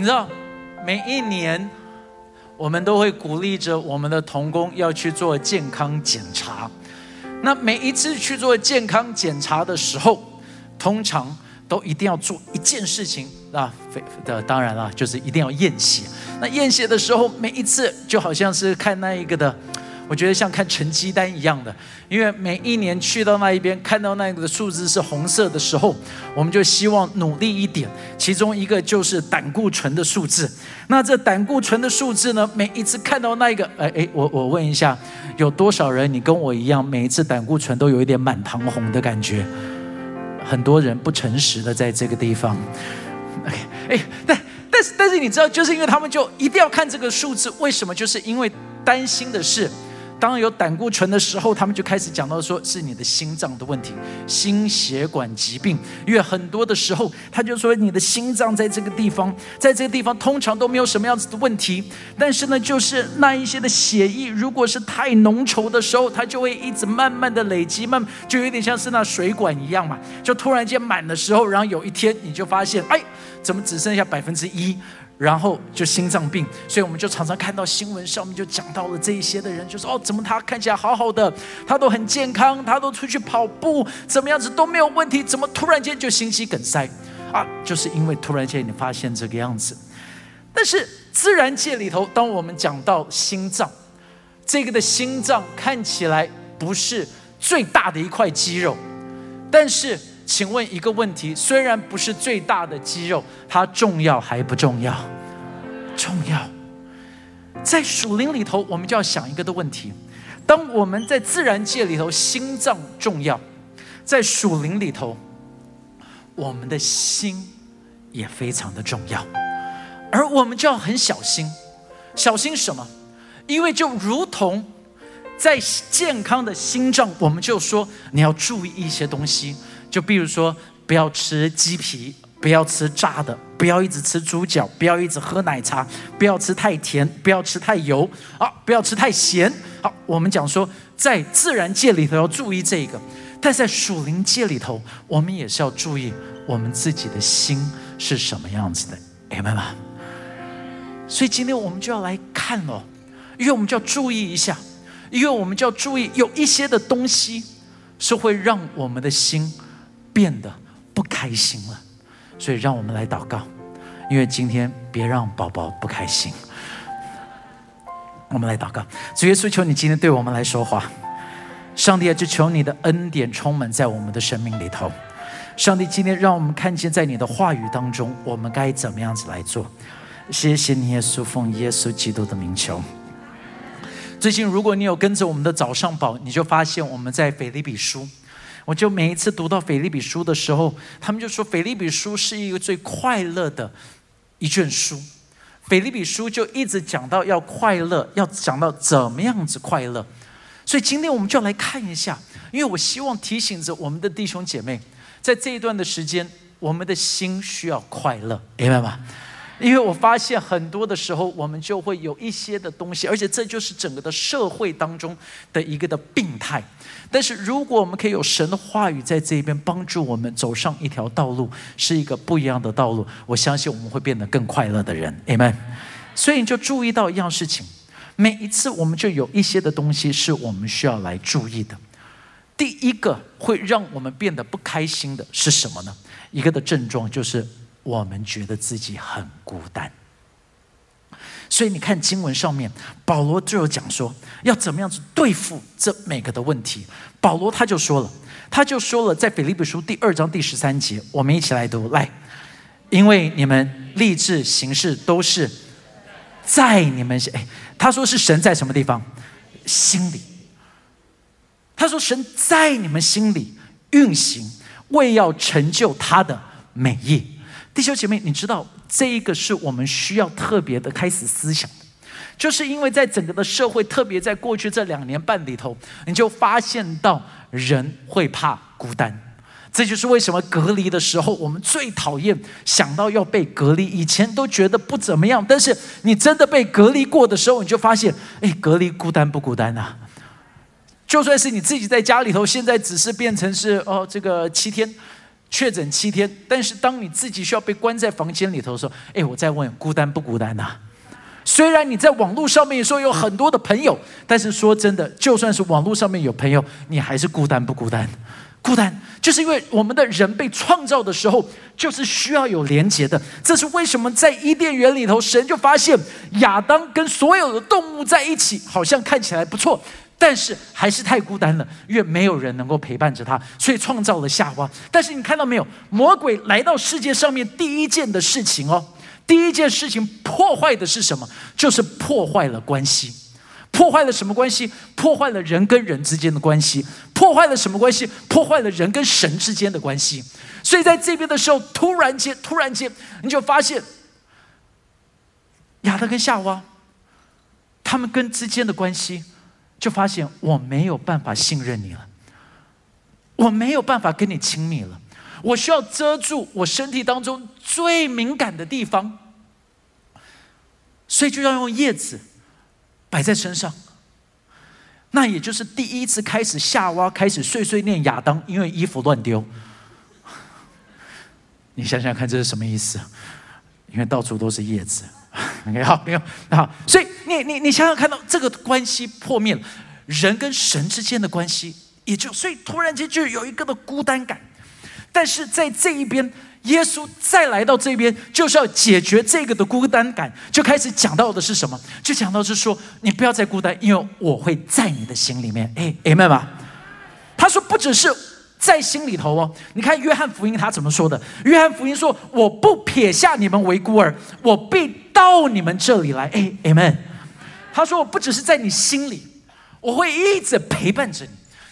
你知道，每一年我们都会鼓励着我们的童工要去做健康检查。那每一次去做健康检查的时候，通常都一定要做一件事情那，非的当然了，就是一定要验血。那验血的时候，每一次就好像是看那一个的。我觉得像看成绩单一样的，因为每一年去到那一边看到那个数字是红色的时候，我们就希望努力一点。其中一个就是胆固醇的数字。那这胆固醇的数字呢，每一次看到那一个，哎哎，我我问一下，有多少人你跟我一样，每一次胆固醇都有一点满堂红的感觉？很多人不诚实的在这个地方。哎，但但是但是你知道，就是因为他们就一定要看这个数字，为什么？就是因为担心的是。当有胆固醇的时候，他们就开始讲到说是你的心脏的问题，心血管疾病。因为很多的时候，他就说你的心脏在这个地方，在这个地方通常都没有什么样子的问题，但是呢，就是那一些的血液如果是太浓稠的时候，它就会一直慢慢的累积，慢就有点像是那水管一样嘛，就突然间满的时候，然后有一天你就发现，哎，怎么只剩下百分之一？然后就心脏病，所以我们就常常看到新闻上面就讲到了这一些的人，就说哦，怎么他看起来好好的，他都很健康，他都出去跑步，怎么样子都没有问题，怎么突然间就心肌梗塞啊？就是因为突然间你发现这个样子。但是自然界里头，当我们讲到心脏，这个的心脏看起来不是最大的一块肌肉，但是。请问一个问题：虽然不是最大的肌肉，它重要还不重要？重要。在属灵里头，我们就要想一个的问题：当我们在自然界里头，心脏重要；在属灵里头，我们的心也非常的重要。而我们就要很小心，小心什么？因为就如同在健康的心脏，我们就说你要注意一些东西。就比如说，不要吃鸡皮，不要吃炸的，不要一直吃猪脚，不要一直喝奶茶，不要吃太甜，不要吃太油，啊，不要吃太咸。好，我们讲说，在自然界里头要注意这个，但在属灵界里头，我们也是要注意我们自己的心是什么样子的，明白吗？所以今天我们就要来看哦，因为我们就要注意一下，因为我们就要注意有一些的东西是会让我们的心。变得不开心了，所以让我们来祷告，因为今天别让宝宝不开心。我们来祷告，主耶稣，求你今天对我们来说话。上帝啊，就求你的恩典充满在我们的生命里头。上帝，今天让我们看见在你的话语当中，我们该怎么样子来做。谢谢你，耶稣，奉耶稣基督的名求。最近，如果你有跟着我们的早上宝，你就发现我们在腓立比书。我就每一次读到《腓利比书》的时候，他们就说《腓利比书》是一个最快乐的一卷书。《腓利比书》就一直讲到要快乐，要讲到怎么样子快乐。所以今天我们就要来看一下，因为我希望提醒着我们的弟兄姐妹，在这一段的时间，我们的心需要快乐，明白吗？因为我发现很多的时候，我们就会有一些的东西，而且这就是整个的社会当中的一个的病态。但是如果我们可以有神的话语在这一边帮助我们走上一条道路，是一个不一样的道路，我相信我们会变得更快乐的人。Amen。所以你就注意到一样事情，每一次我们就有一些的东西是我们需要来注意的。第一个会让我们变得不开心的是什么呢？一个的症状就是。我们觉得自己很孤单，所以你看经文上面，保罗就有讲说要怎么样子对付这每个的问题。保罗他就说了，他就说了，在腓立比书第二章第十三节，我们一起来读来，因为你们立志行事都是在你们哎，他说是神在什么地方？心里。他说神在你们心里运行，为要成就他的美意。弟兄姐妹，你知道这一个是我们需要特别的开始思想的，就是因为在整个的社会，特别在过去这两年半里头，你就发现到人会怕孤单，这就是为什么隔离的时候，我们最讨厌想到要被隔离。以前都觉得不怎么样，但是你真的被隔离过的时候，你就发现，哎，隔离孤单不孤单啊？就算是你自己在家里头，现在只是变成是哦，这个七天。确诊七天，但是当你自己需要被关在房间里头的时候，哎，我再问，孤单不孤单呐？虽然你在网络上面说有很多的朋友，但是说真的，就算是网络上面有朋友，你还是孤单不孤单？孤单，就是因为我们的人被创造的时候，就是需要有连结的。这是为什么在伊甸园里头，神就发现亚当跟所有的动物在一起，好像看起来不错，但是还是太孤单了，因为没有人能够陪伴着他，所以创造了夏娃。但是你看到没有，魔鬼来到世界上面第一件的事情哦。第一件事情破坏的是什么？就是破坏了关系，破坏了什么关系？破坏了人跟人之间的关系，破坏了什么关系？破坏了人跟神之间的关系。所以在这边的时候，突然间，突然间，你就发现亚当跟夏娃他们跟之间的关系，就发现我没有办法信任你了，我没有办法跟你亲密了。我需要遮住我身体当中最敏感的地方，所以就要用叶子摆在身上。那也就是第一次开始，夏娃开始碎碎念亚当，因为衣服乱丢。你想想看，这是什么意思？因为到处都是叶子。OK，好，没有好，所以你你你想想看到这个关系破灭了，人跟神之间的关系也就所以突然间就有一个的孤单感。但是在这一边，耶稣再来到这边，就是要解决这个的孤单感，就开始讲到的是什么？就讲到是说，你不要再孤单，因为我会在你的心里面。哎，Amen 吧？他说不只是在心里头哦。你看约翰福音他怎么说的？约翰福音说：“我不撇下你们为孤儿，我必到你们这里来。”哎，Amen。他说：“我不只是在你心里，我会一直陪伴着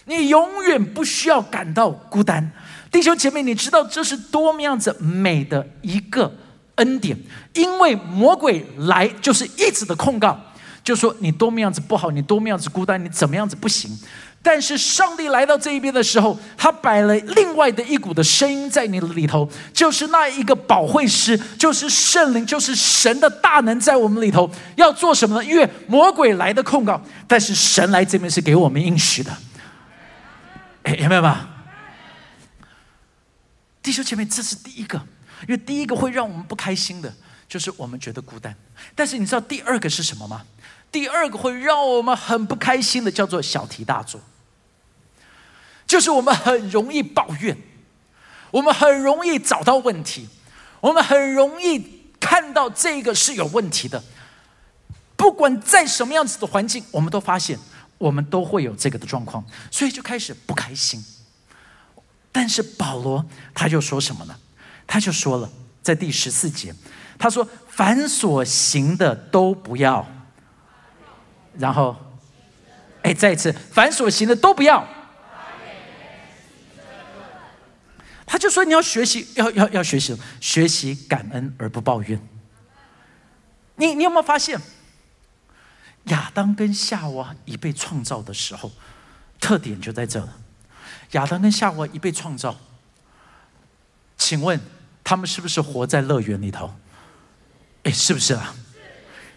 你，你永远不需要感到孤单。”弟兄姐妹，你知道这是多么样子美的一个恩典？因为魔鬼来就是一直的控告，就说你多么样子不好，你多么样子孤单，你怎么样子不行。但是上帝来到这一边的时候，他摆了另外的一股的声音在你的里头，就是那一个保惠师，就是圣灵，就是神的大能在我们里头要做什么呢？因为魔鬼来的控告，但是神来这边是给我们应许的。哎，明白吗？弟兄姐妹，这是第一个，因为第一个会让我们不开心的，就是我们觉得孤单。但是你知道第二个是什么吗？第二个会让我们很不开心的，叫做小题大做，就是我们很容易抱怨，我们很容易找到问题，我们很容易看到这个是有问题的。不管在什么样子的环境，我们都发现我们都会有这个的状况，所以就开始不开心。但是保罗他就说什么呢？他就说了，在第十四节，他说：“凡所行的都不要。”然后，哎，再一次，凡所行的都不要。他就说：“你要学习，要要要学习，学习感恩而不抱怨。”你你有没有发现，亚当跟夏娃一被创造的时候，特点就在这了。亚当跟夏娃一被创造，请问他们是不是活在乐园里头？哎，是不是啊？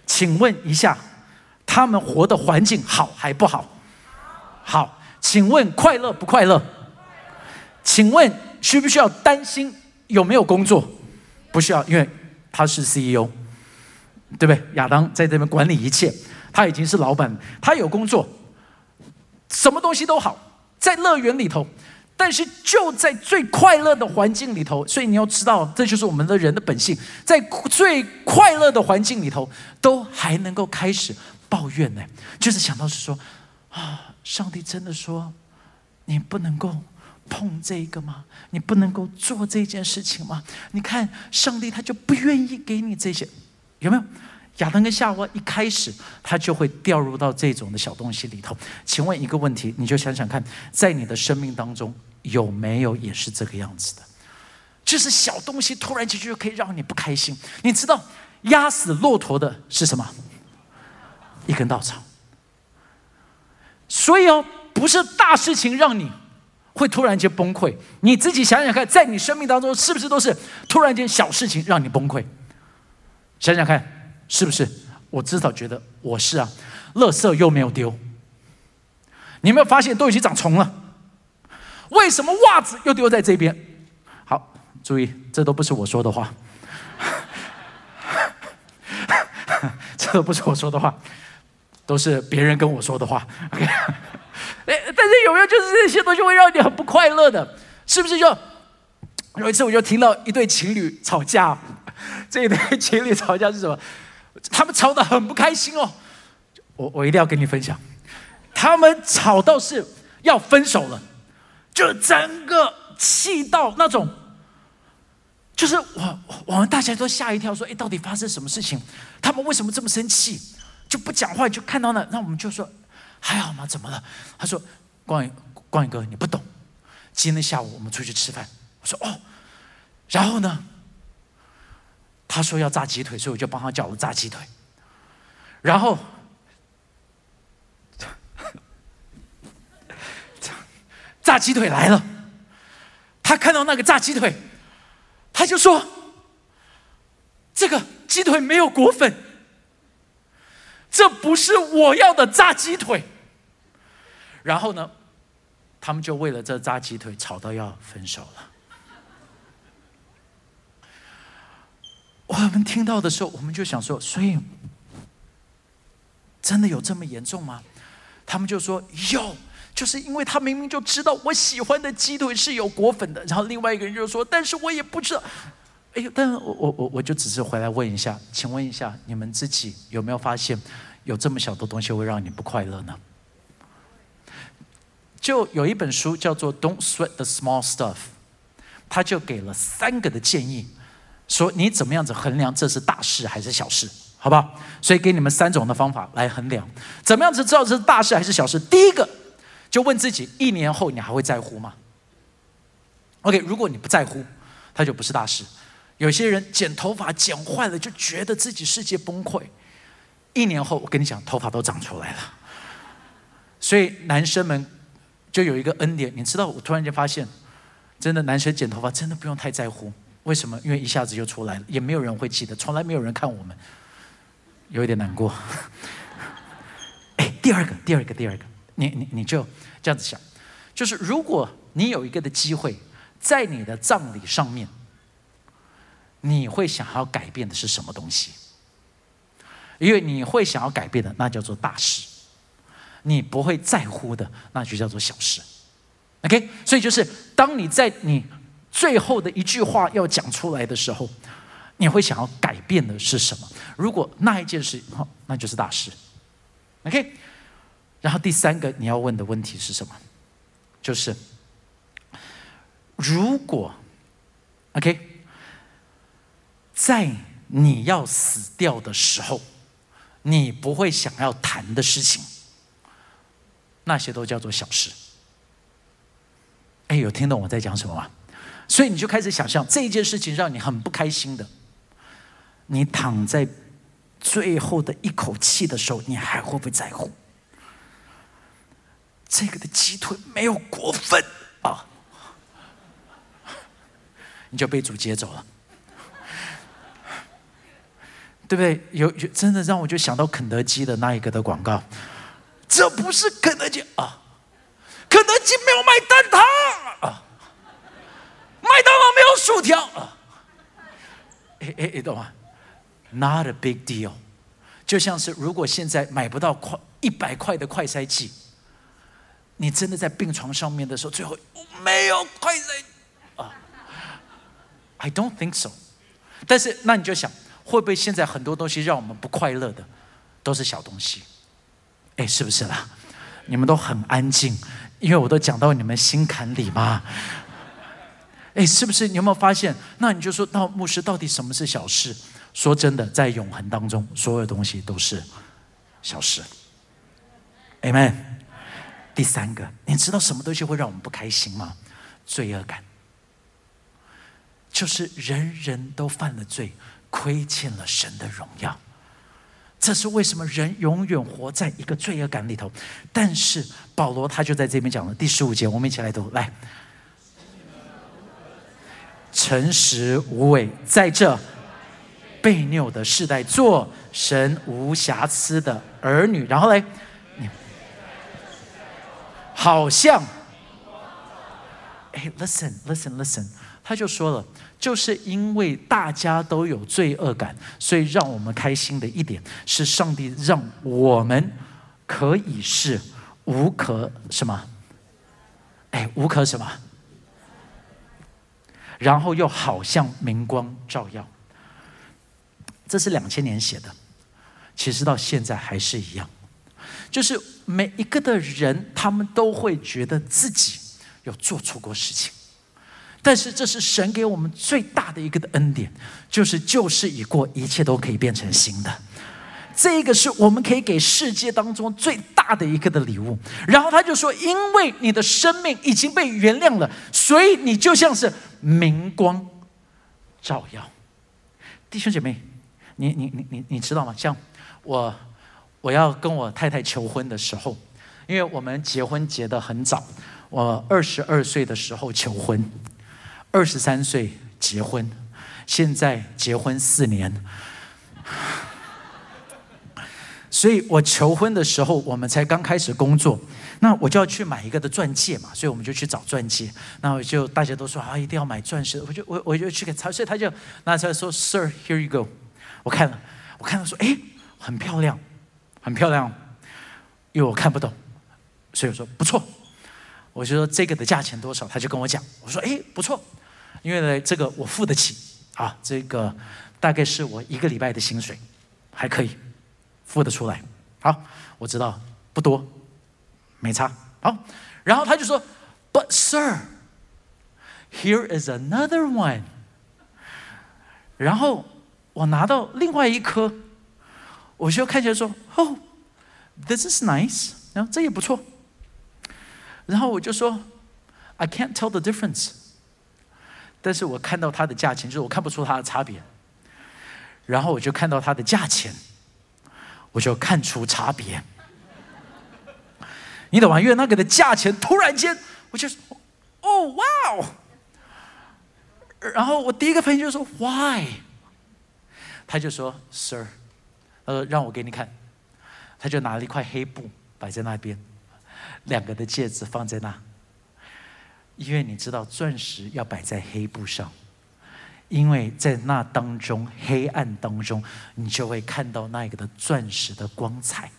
请问一下，他们活的环境好还不好？好。请问快乐不快乐？请问需不需要担心有没有工作？不需要，因为他是 CEO，对不对？亚当在这边管理一切，他已经是老板，他有工作，什么东西都好。在乐园里头，但是就在最快乐的环境里头，所以你要知道，这就是我们的人的本性，在最快乐的环境里头，都还能够开始抱怨呢。就是想到是说，啊，上帝真的说，你不能够碰这个吗？你不能够做这件事情吗？你看，上帝他就不愿意给你这些，有没有？亚当跟夏娃一开始，他就会掉入到这种的小东西里头。请问一个问题，你就想想看，在你的生命当中有没有也是这个样子的？就是小东西突然间就可以让你不开心。你知道压死骆驼的是什么？一根稻草。所以哦，不是大事情让你会突然间崩溃。你自己想想看，在你生命当中是不是都是突然间小事情让你崩溃？想想看。是不是？我至少觉得我是啊，垃圾又没有丢。你有没有发现都已经长虫了？为什么袜子又丢在这边？好，注意，这都不是我说的话，这都不是我说的话，都是别人跟我说的话。OK，哎，但是有没有就是这些东西会让你很不快乐的？是不是？就有一次我就听到一对情侣吵架，这一对情侣吵架是什么？他们吵得很不开心哦。我我一定要跟你分享，他们吵到是要分手了，就整个气到那种，就是我我们大家都吓一跳，说：“哎，到底发生什么事情？他们为什么这么生气？就不讲话，就看到那，那我们就说还好吗？怎么了？”他说：“光宇光宇哥，你不懂，今天下午我们出去吃饭。”我说：“哦。”然后呢？他说要炸鸡腿，所以我就帮他叫了炸鸡腿。然后。炸鸡腿来了，他看到那个炸鸡腿，他就说：“这个鸡腿没有裹粉，这不是我要的炸鸡腿。”然后呢，他们就为了这炸鸡腿吵到要分手了。我们听到的时候，我们就想说：“所以真的有这么严重吗？”他们就说：“有。”就是因为他明明就知道我喜欢的鸡腿是有果粉的，然后另外一个人就说：“但是我也不知道。”哎呦，但我我我我就只是回来问一下，请问一下，你们自己有没有发现，有这么小的东西会让你不快乐呢？就有一本书叫做《Don't Sweat the Small Stuff》，他就给了三个的建议，说你怎么样子衡量这是大事还是小事，好不好？所以给你们三种的方法来衡量，怎么样子知道这是大事还是小事？第一个。就问自己：一年后你还会在乎吗？OK，如果你不在乎，它就不是大事。有些人剪头发剪坏了，就觉得自己世界崩溃。一年后，我跟你讲，头发都长出来了。所以男生们就有一个恩典，你知道？我突然间发现，真的男生剪头发真的不用太在乎。为什么？因为一下子就出来了，也没有人会记得，从来没有人看我们，有一点难过。哎，第二个，第二个，第二个。你你你就这样子想，就是如果你有一个的机会，在你的葬礼上面，你会想要改变的是什么东西？因为你会想要改变的，那叫做大事；你不会在乎的，那就叫做小事。OK，所以就是当你在你最后的一句话要讲出来的时候，你会想要改变的是什么？如果那一件事，好，那就是大事。OK。然后第三个你要问的问题是什么？就是如果，OK，在你要死掉的时候，你不会想要谈的事情，那些都叫做小事。哎，有听懂我在讲什么吗？所以你就开始想象这一件事情让你很不开心的，你躺在最后的一口气的时候，你还会不会在乎？这个的鸡腿没有过分啊，你就被主接走了，对不对？有有真的让我就想到肯德基的那一个的广告，这不是肯德基啊，肯德基没有卖蛋挞啊，麦当劳没有薯条啊，哎哎哎，懂吗？Not a big deal，就像是如果现在买不到快一百块的快筛剂。你真的在病床上面的时候，最后没有快人啊？I don't think so。但是那你就想，会不会现在很多东西让我们不快乐的，都是小东西？哎，是不是啦？你们都很安静，因为我都讲到你们心坎里嘛。哎，是不是？你有没有发现？那你就说，那牧师到底什么是小事？说真的，在永恒当中，所有东西都是小事。Amen。第三个，你知道什么东西会让我们不开心吗？罪恶感，就是人人都犯了罪，亏欠了神的荣耀。这是为什么人永远活在一个罪恶感里头？但是保罗他就在这边讲了第十五节，我们一起来读，来，诚实无伪，在这被拗的世代，做神无瑕疵的儿女。然后嘞。好像，哎，listen，listen，listen，他就说了，就是因为大家都有罪恶感，所以让我们开心的一点是，上帝让我们可以是无可什么？哎，无可什么？然后又好像明光照耀。这是两千年写的，其实到现在还是一样，就是每一个的人，他们都会觉得自己有做错过事情。但是这是神给我们最大的一个的恩典，就是旧事已过，一切都可以变成新的。这个是我们可以给世界当中最大的一个的礼物。然后他就说：“因为你的生命已经被原谅了，所以你就像是明光照耀。”弟兄姐妹，你你你你你知道吗？像我我要跟我太太求婚的时候，因为我们结婚结得很早，我二十二岁的时候求婚。二十三岁结婚，现在结婚四年，所以我求婚的时候，我们才刚开始工作，那我就要去买一个的钻戒嘛，所以我们就去找钻戒。那我就大家都说啊，一定要买钻石，我就我我就去给他，所以他就拿出来说，Sir，here you go。我看了，我看到说，哎，很漂亮，很漂亮，因为我看不懂，所以我说不错。我就说这个的价钱多少，他就跟我讲，我说哎不错。因为呢，这个我付得起啊，这个大概是我一个礼拜的薪水，还可以付得出来。好，我知道不多，没差。好，然后他就说，But sir, here is another one。然后我拿到另外一颗，我就看起来说，Oh, this is nice。然后这也不错。然后我就说，I can't tell the difference。但是我看到它的价钱，就是我看不出它的差别。然后我就看到它的价钱，我就看出差别。你懂吗？因为那个的价钱突然间，我就哦哇哦！然后我第一个反应就说 Why？他就说 Sir，呃，让我给你看。他就拿了一块黑布摆在那边，两个的戒指放在那。因为你知道，钻石要摆在黑布上，因为在那当中黑暗当中，你就会看到那个的钻石的光彩。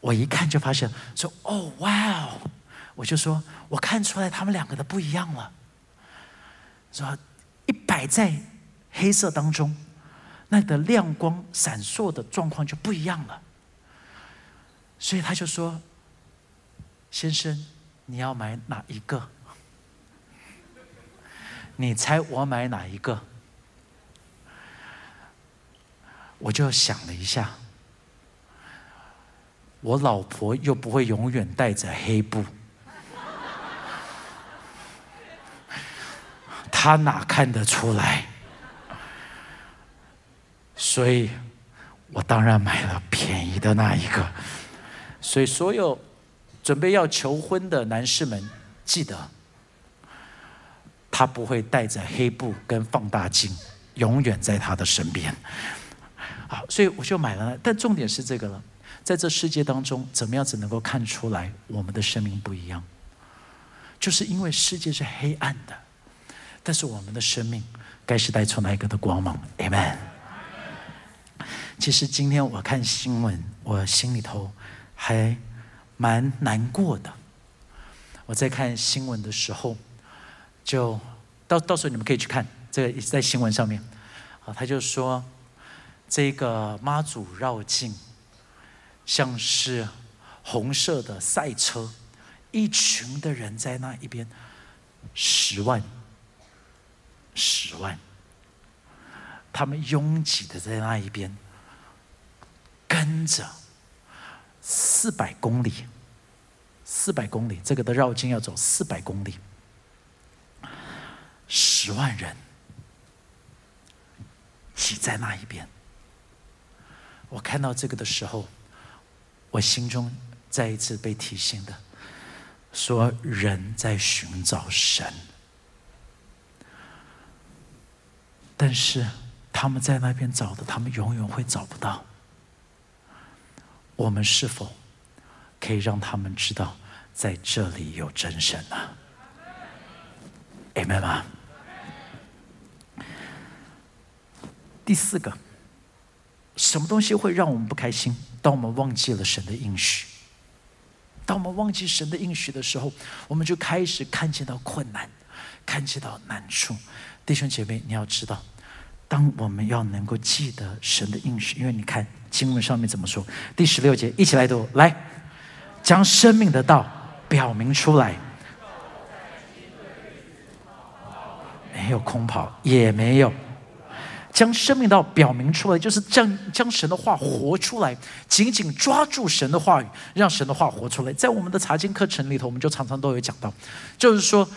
我一看就发现，说：“哦，哇哦！”我就说：“我看出来他们两个的不一样了。”说一摆在黑色当中，那个亮光闪烁的状况就不一样了。所以他就说：“先生。”你要买哪一个？你猜我买哪一个？我就想了一下，我老婆又不会永远带着黑布，她哪看得出来？所以我当然买了便宜的那一个。所以所有。准备要求婚的男士们，记得，他不会带着黑布跟放大镜，永远在他的身边。好，所以我就买了。但重点是这个了，在这世界当中，怎么样子能够看出来我们的生命不一样？就是因为世界是黑暗的，但是我们的生命该是带出哪一个的光芒？Amen。其实今天我看新闻，我心里头还。蛮难过的。我在看新闻的时候，就到到时候你们可以去看，这个也在新闻上面。啊，他就说，这个妈祖绕境，像是红色的赛车，一群的人在那一边，十万，十万，他们拥挤的在那一边，跟着。四百公里，四百公里，这个的绕境要走四百公里，十万人挤在那一边。我看到这个的时候，我心中再一次被提醒的，说人在寻找神，但是他们在那边找的，他们永远会找不到。我们是否可以让他们知道，在这里有真神啊？明白吗？第四个，什么东西会让我们不开心？当我们忘记了神的应许，当我们忘记神的应许的时候，我们就开始看见到困难，看见到难处。弟兄姐妹，你要知道，当我们要能够记得神的应许，因为你看。经文上面怎么说？第十六节，一起来读，来，将生命的道表明出来。没有空跑，也没有将生命道表明出来，就是将将神的话活出来，紧紧抓住神的话语，让神的话活出来。在我们的查经课程里头，我们就常常都有讲到，就是说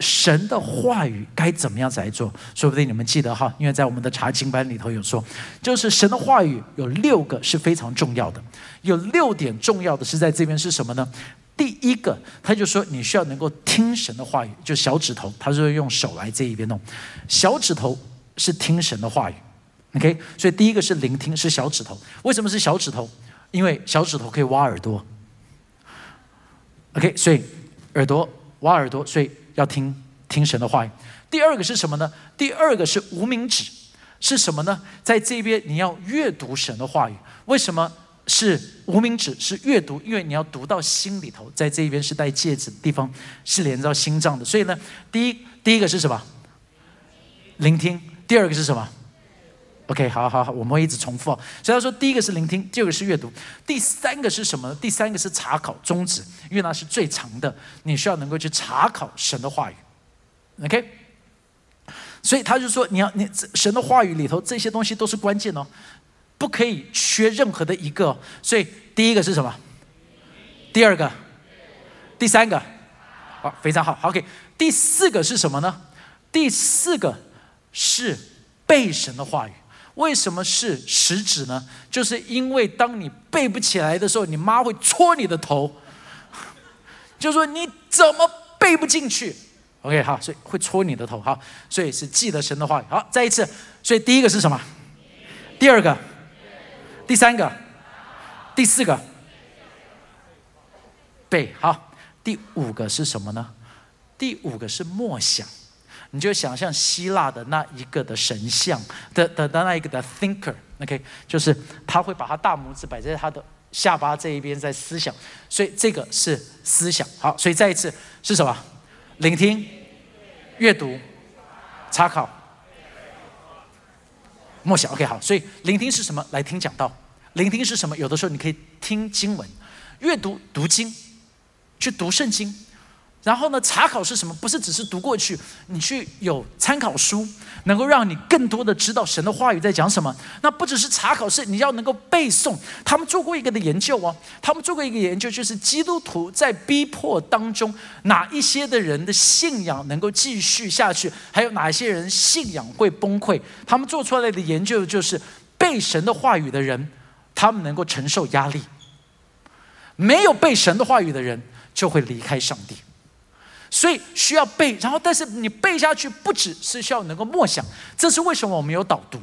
神的话语该怎么样子来做。说不定你们记得哈，因为在我们的查经班里头有说，就是神的话语有六个是非常重要的，有六点重要的是在这边是什么呢？第一个，他就说你需要能够听神的话语，就小指头，他说用手来这一边弄，小指头是听神的话语，OK，所以第一个是聆听，是小指头。为什么是小指头？因为小指头可以挖耳朵，OK，所以耳朵挖耳朵，所以要听听神的话语。第二个是什么呢？第二个是无名指，是什么呢？在这边你要阅读神的话语，为什么？是无名指，是阅读，因为你要读到心里头，在这边是戴戒指的地方，是连到心脏的。所以呢，第一第一个是什么？聆听。第二个是什么？OK，好好好，我们会一直重复哦。所以他说，第一个是聆听，第二个是阅读，第三个是什么呢？第三个是查考宗旨，因为那是最长的，你需要能够去查考神的话语。OK，所以他就说，你要你神的话语里头这些东西都是关键哦。不可以缺任何的一个，所以第一个是什么？第二个，第三个，好，非常好，OK。第四个是什么呢？第四个是背神的话语。为什么是食指呢？就是因为当你背不起来的时候，你妈会戳你的头，就说你怎么背不进去？OK，好，所以会戳你的头，好，所以是记得神的话语。好，再一次，所以第一个是什么？第二个。第三个，第四个，背好。第五个是什么呢？第五个是默想。你就想象希腊的那一个的神像的的的那一个的 thinker，OK，就是他会把他大拇指摆在他的下巴这一边在思想，所以这个是思想。好，所以再一次是什么？聆听、阅读、查考、默想。OK，好，所以聆听是什么？来听讲道。聆听是什么？有的时候你可以听经文、阅读读经，去读圣经。然后呢，查考是什么？不是只是读过去，你去有参考书，能够让你更多的知道神的话语在讲什么。那不只是查考，是你要能够背诵。他们做过一个的研究哦，他们做过一个研究，就是基督徒在逼迫当中，哪一些的人的信仰能够继续下去，还有哪一些人信仰会崩溃。他们做出来的研究就是背神的话语的人。他们能够承受压力，没有背神的话语的人就会离开上帝，所以需要背。然后，但是你背下去，不只是需要能够默想，这是为什么我们有导读？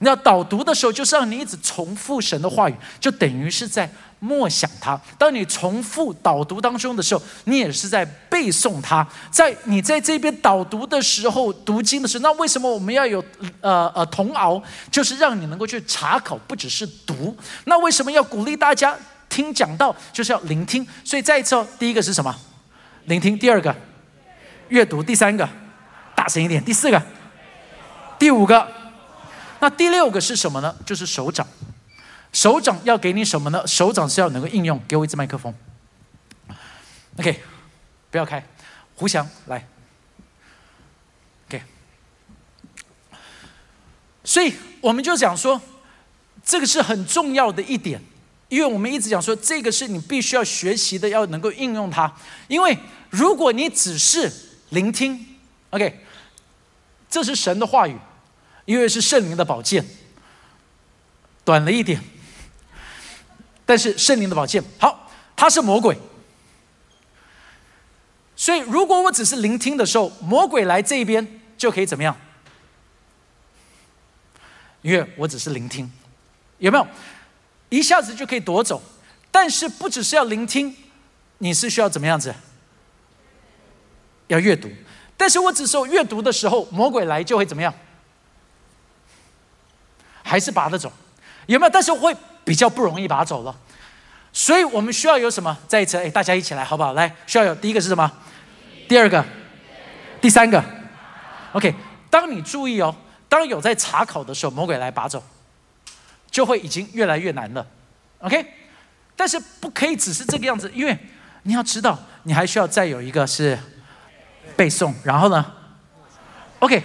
你要导读的时候，就是让你一直重复神的话语，就等于是在默想它。当你重复导读当中的时候，你也是在背诵它。在你在这边导读的时候，读经的时候，那为什么我们要有呃呃童熬？就是让你能够去查考，不只是读。那为什么要鼓励大家听讲道？就是要聆听。所以再一次哦，第一个是什么？聆听。第二个，阅读。第三个，大声一点。第四个，第五个。那第六个是什么呢？就是手掌，手掌要给你什么呢？手掌是要能够应用。给我一支麦克风。OK，不要开。胡翔来。OK。所以我们就讲说，这个是很重要的一点，因为我们一直讲说，这个是你必须要学习的，要能够应用它。因为如果你只是聆听，OK，这是神的话语。因为是圣灵的宝剑，短了一点，但是圣灵的宝剑好，他是魔鬼，所以如果我只是聆听的时候，魔鬼来这边就可以怎么样？因为我只是聆听，有没有？一下子就可以夺走，但是不只是要聆听，你是需要怎么样子？要阅读，但是我只是阅读的时候，魔鬼来就会怎么样？还是拔得走？有没有？但是会比较不容易拔走了。所以我们需要有什么？再一次，哎，大家一起来，好不好？来，需要有第一个是什么？第二个，第三个。OK，当你注意哦，当有在查考的时候，魔鬼来拔走，就会已经越来越难了。OK，但是不可以只是这个样子，因为你要知道，你还需要再有一个是背诵。然后呢？OK，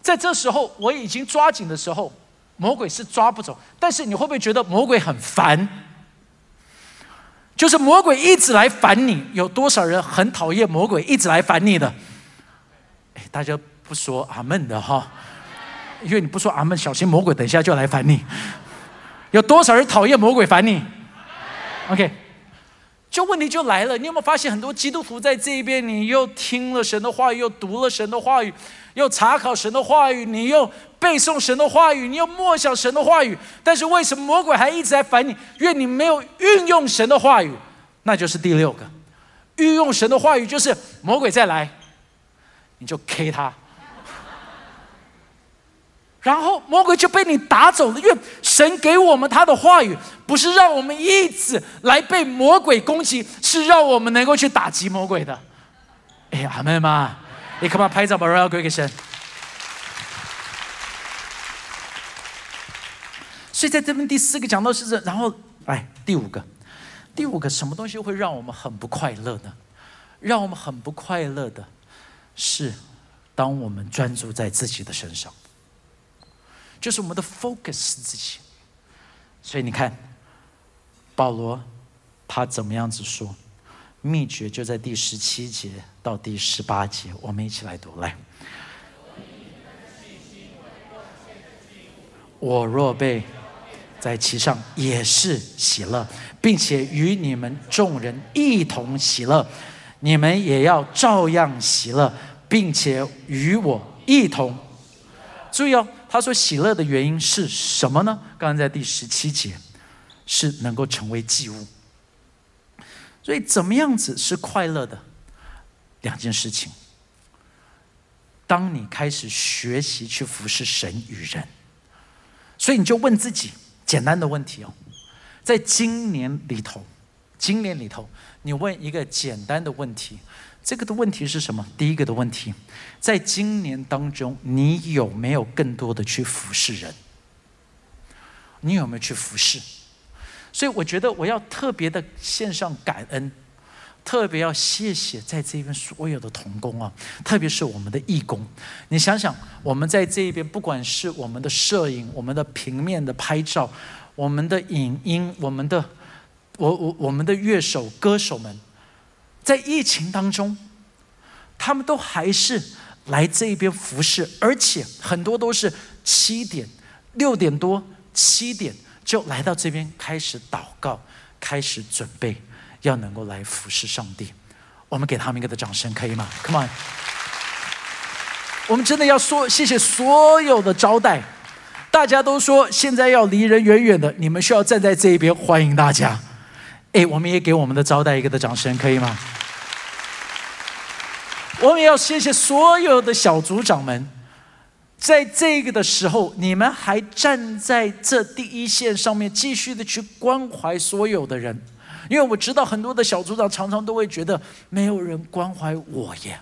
在这时候我已经抓紧的时候，魔鬼是抓不走。但是你会不会觉得魔鬼很烦？就是魔鬼一直来烦你，有多少人很讨厌魔鬼一直来烦你的？哎，大家不说阿门的哈，因为你不说阿门，小心魔鬼等一下就来烦你。有多少人讨厌魔鬼烦你？OK，就问题就来了，你有没有发现很多基督徒在这一边，你又听了神的话语，又读了神的话语，又查考神的话语，你又背诵神的话语，你又默想神的话语，但是为什么魔鬼还一直在烦你？因为你没有运用神的话语，那就是第六个，运用神的话语就是魔鬼再来，你就 K 他。然后魔鬼就被你打走了，因为神给我们他的话语，不是让我们一直来被魔鬼攻击，是让我们能够去打击魔鬼的。哎呀，阿妹嘛，你干嘛拍照把荣耀归给神？所以在这边第四个讲到是这，然后来第五个，第五个什么东西会让我们很不快乐呢？让我们很不快乐的是，当我们专注在自己的身上。就是我们的 focus 自己，所以你看，保罗他怎么样子说？秘诀就在第十七节到第十八节，我们一起来读来。我若被在其上也是喜乐，并且与你们众人一同喜乐，你们也要照样喜乐，并且与我一同。注意哦。他说：“喜乐的原因是什么呢？刚刚在第十七节，是能够成为祭物。所以怎么样子是快乐的？两件事情。当你开始学习去服侍神与人，所以你就问自己简单的问题哦，在今年里头，今年里头，你问一个简单的问题。”这个的问题是什么？第一个的问题，在今年当中，你有没有更多的去服侍人？你有没有去服侍？所以我觉得我要特别的献上感恩，特别要谢谢在这边所有的童工啊，特别是我们的义工。你想想，我们在这一边，不管是我们的摄影、我们的平面的拍照、我们的影音、我们的我我我们的乐手、歌手们。在疫情当中，他们都还是来这边服侍，而且很多都是七点、六点多、七点就来到这边开始祷告，开始准备要能够来服侍上帝。我们给他们一个的掌声，可以吗？Come on！我们真的要说谢谢所有的招待，大家都说现在要离人远远的，你们需要站在这一边欢迎大家。哎，我们也给我们的招待一个的掌声，可以吗？我们也要谢谢所有的小组长们，在这个的时候，你们还站在这第一线上面，继续的去关怀所有的人。因为我知道很多的小组长常常都会觉得没有人关怀我耶，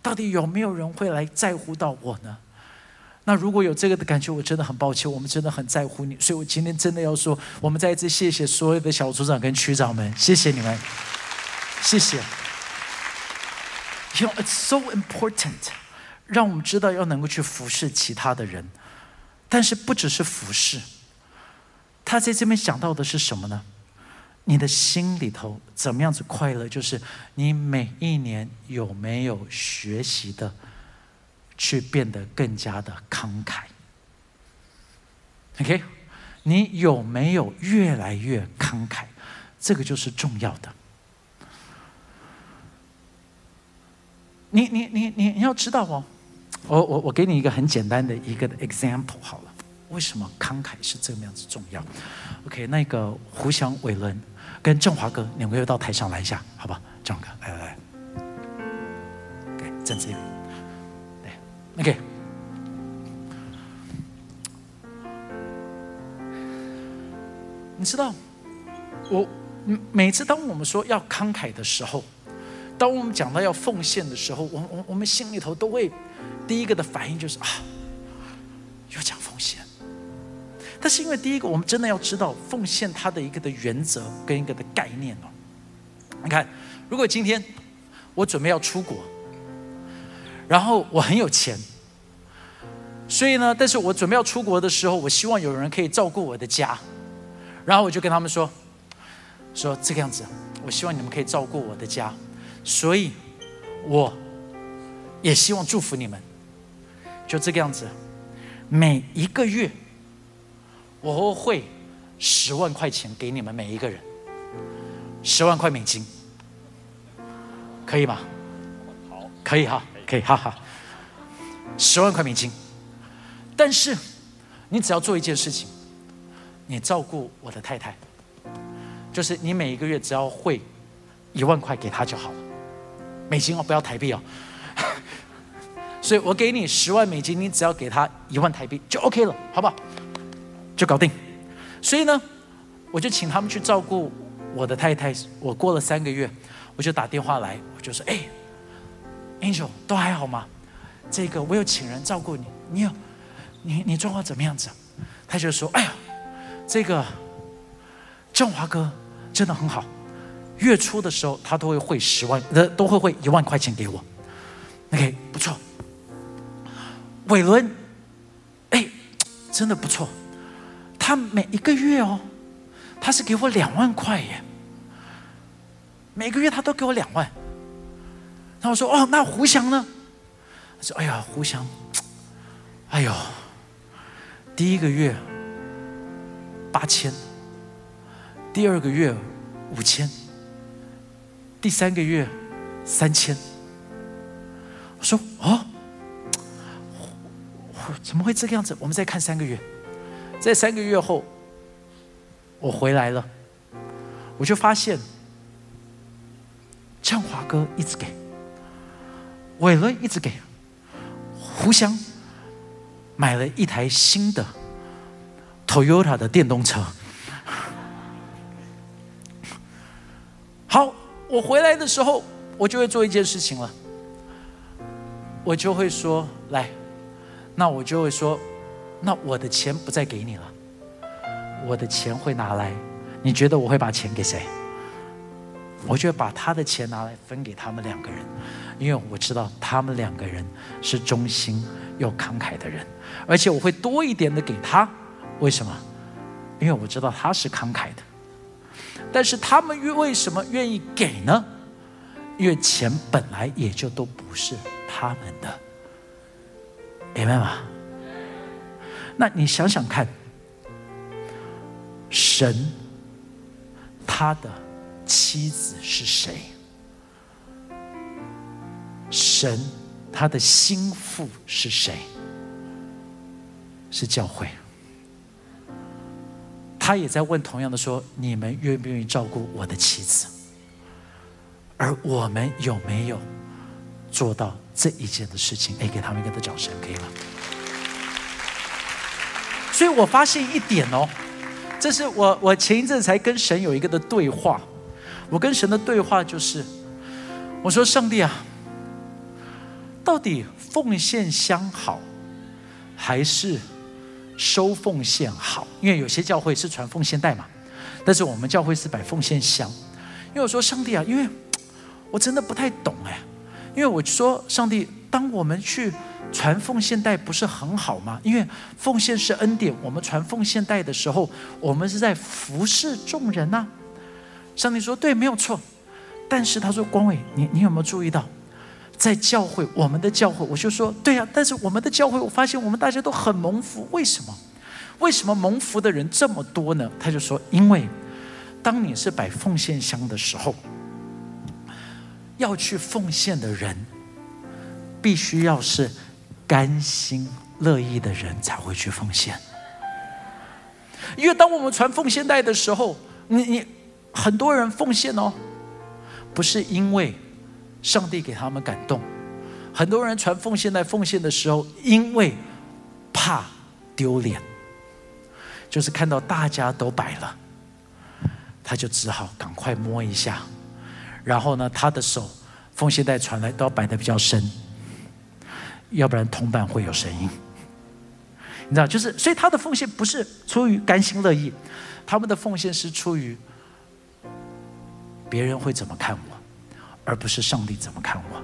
到底有没有人会来在乎到我呢？那如果有这个的感觉，我真的很抱歉，我们真的很在乎你，所以我今天真的要说，我们再一次谢谢所有的小组长跟区长们，谢谢你们，谢谢。You know, it's so important，让我们知道要能够去服侍其他的人，但是不只是服侍，他在这边讲到的是什么呢？你的心里头怎么样子快乐？就是你每一年有没有学习的？去变得更加的慷慨，OK？你有没有越来越慷慨？这个就是重要的。你你你你你要知道哦，我我我给你一个很简单的一个 example 好了。为什么慷慨是这个样子重要？OK？那个胡翔伟伦跟振华哥，两位到台上来一下，好吧？振华哥，来来来，给站这边。OK，你知道，我每次当我们说要慷慨的时候，当我们讲到要奉献的时候，我我我们心里头都会第一个的反应就是啊，又讲奉献。但是因为第一个，我们真的要知道奉献它的一个的原则跟一个的概念哦。你看，如果今天我准备要出国，然后我很有钱，所以呢，但是我准备要出国的时候，我希望有人可以照顾我的家，然后我就跟他们说，说这个样子，我希望你们可以照顾我的家，所以我也希望祝福你们，就这个样子，每一个月。我会十万块钱给你们每一个人，十万块美金，可以吗？好，可以哈，可以，哈哈。十万块美金，但是你只要做一件事情，你照顾我的太太，就是你每一个月只要汇一万块给她就好了，美金哦，不要台币哦。所以我给你十万美金，你只要给他一万台币就 OK 了，好不好？就搞定，所以呢，我就请他们去照顾我的太太。我过了三个月，我就打电话来，我就说：“哎，Angel，都还好吗？这个我有请人照顾你，你有，你你状况怎么样子？”他就说：“哎呀，这个振华哥真的很好，月初的时候他都会汇十万，呃，都会汇一万块钱给我。OK，不错。伟伦，哎，真的不错。”他每一个月哦，他是给我两万块耶。每个月他都给我两万。然后我说：“哦，那胡翔呢？”他说：“哎呀，胡翔，哎呦，第一个月八千，第二个月五千，第三个月三千。”我说：“哦，怎么会这个样子？我们再看三个月。”在三个月后，我回来了，我就发现，振华哥一直给，伟伦一直给，胡湘买了一台新的 Toyota 的电动车。我回来的时候，我就会做一件事情了，我就会说：来，那我就会说。那我的钱不再给你了，我的钱会拿来，你觉得我会把钱给谁？我就把他的钱拿来分给他们两个人，因为我知道他们两个人是忠心又慷慨的人，而且我会多一点的给他，为什么？因为我知道他是慷慨的，但是他们愿为什么愿意给呢？因为钱本来也就都不是他们的，明白吗？那你想想看，神他的妻子是谁？神他的心腹是谁？是教会。他也在问同样的说：你们愿不愿意照顾我的妻子？而我们有没有做到这一件的事情？哎，给他们一个的掌声，可以吗？所以我发现一点哦，这是我我前一阵才跟神有一个的对话。我跟神的对话就是，我说上帝啊，到底奉献相好，还是收奉献好？因为有些教会是传奉献袋嘛，但是我们教会是摆奉献箱。因为我说上帝啊，因为我真的不太懂哎，因为我说上帝，当我们去。传奉献带不是很好吗？因为奉献是恩典。我们传奉献带的时候，我们是在服侍众人呐。上帝说：“对，没有错。”但是他说：“光伟，你你有没有注意到，在教会，我们的教会，我就说，对呀。但是我们的教会，我发现我们大家都很蒙福。为什么？为什么蒙福的人这么多呢？他就说：因为当你是摆奉献箱的时候，要去奉献的人，必须要是。”甘心乐意的人才会去奉献，因为当我们传奉献带的时候，你你很多人奉献哦，不是因为上帝给他们感动，很多人传奉献带奉献的时候，因为怕丢脸，就是看到大家都摆了，他就只好赶快摸一下，然后呢，他的手奉献带传来都要摆的比较深，要不然铜板会有声音。你知道，就是所以他的奉献不是出于甘心乐意，他们的奉献是出于别人会怎么看我，而不是上帝怎么看我。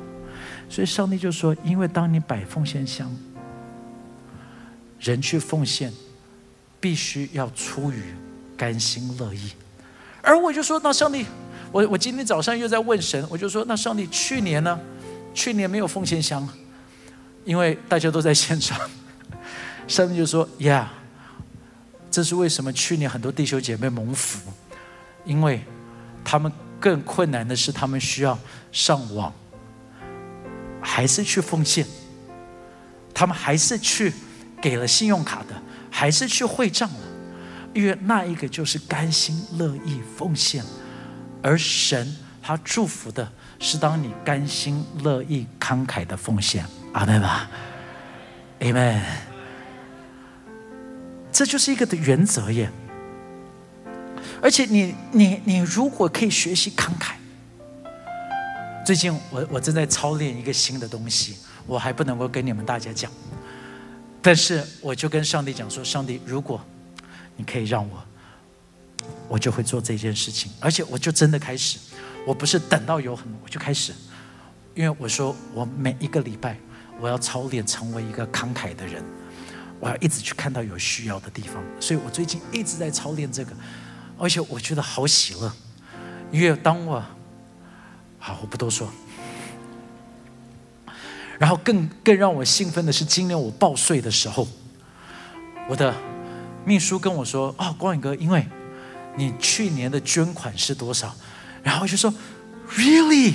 所以上帝就说：“因为当你摆奉献箱，人去奉献，必须要出于甘心乐意。”而我就说：“那上帝，我我今天早上又在问神，我就说：那上帝去年呢？去年没有奉献箱，因为大家都在现场。”上帝就说：“呀，这是为什么？去年很多弟兄姐妹蒙福，因为他们更困难的是，他们需要上网，还是去奉献，他们还是去给了信用卡的，还是去汇账了，因为那一个就是甘心乐意奉献，而神他祝福的是当你甘心乐意慷慨的奉献，阿门吧，Amen。”这就是一个的原则耶，而且你你你如果可以学习慷慨，最近我我正在操练一个新的东西，我还不能够跟你们大家讲，但是我就跟上帝讲说，上帝，如果你可以让我，我就会做这件事情，而且我就真的开始，我不是等到有很我就开始，因为我说我每一个礼拜我要操练成为一个慷慨的人。我要一直去看到有需要的地方，所以我最近一直在操练这个，而且我觉得好喜乐，因为当我，好我不多说，然后更更让我兴奋的是，今年我报税的时候，我的秘书跟我说：“哦，光远哥，因为你去年的捐款是多少？”然后我就说：“Really？”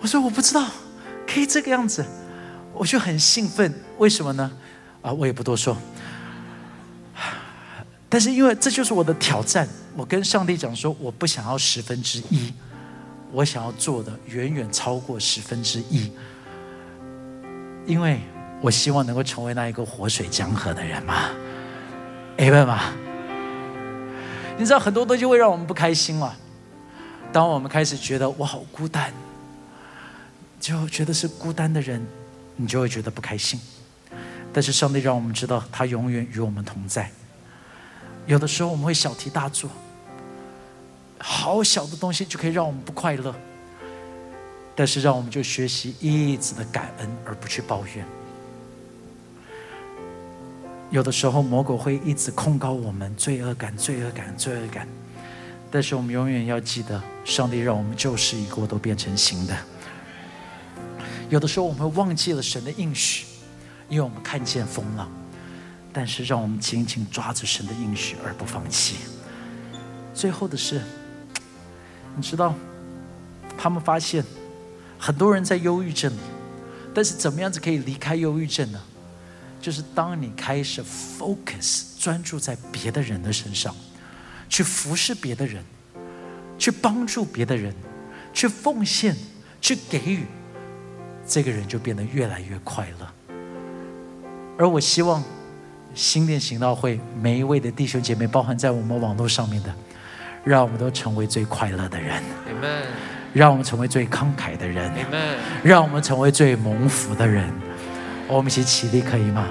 我说：“我不知道，可以这个样子。”我就很兴奋，为什么呢？啊，我也不多说。但是因为这就是我的挑战，我跟上帝讲说，我不想要十分之一，我想要做的远远超过十分之一，因为我希望能够成为那一个活水江河的人嘛，明白吗？你知道很多东西会让我们不开心嘛？当我们开始觉得我好孤单，就觉得是孤单的人，你就会觉得不开心。但是上帝让我们知道，他永远与我们同在。有的时候我们会小题大做，好小的东西就可以让我们不快乐。但是让我们就学习一直的感恩，而不去抱怨。有的时候魔鬼会一直控告我们罪恶感、罪恶感、罪恶感。但是我们永远要记得，上帝让我们旧事已过，都变成新的。有的时候我们会忘记了神的应许。因为我们看见风浪，但是让我们紧紧抓住神的应许而不放弃。最后的是，你知道，他们发现很多人在忧郁症，但是怎么样子可以离开忧郁症呢？就是当你开始 focus 专注在别的人的身上，去服侍别的人，去帮助别的人，去奉献，去给予，这个人就变得越来越快乐。而我希望，新店行道会每一位的弟兄姐妹，包含在我们网络上面的，让我们都成为最快乐的人。让我们成为最慷慨的人。让我们成为最蒙福的人。我们一起起立，可以吗？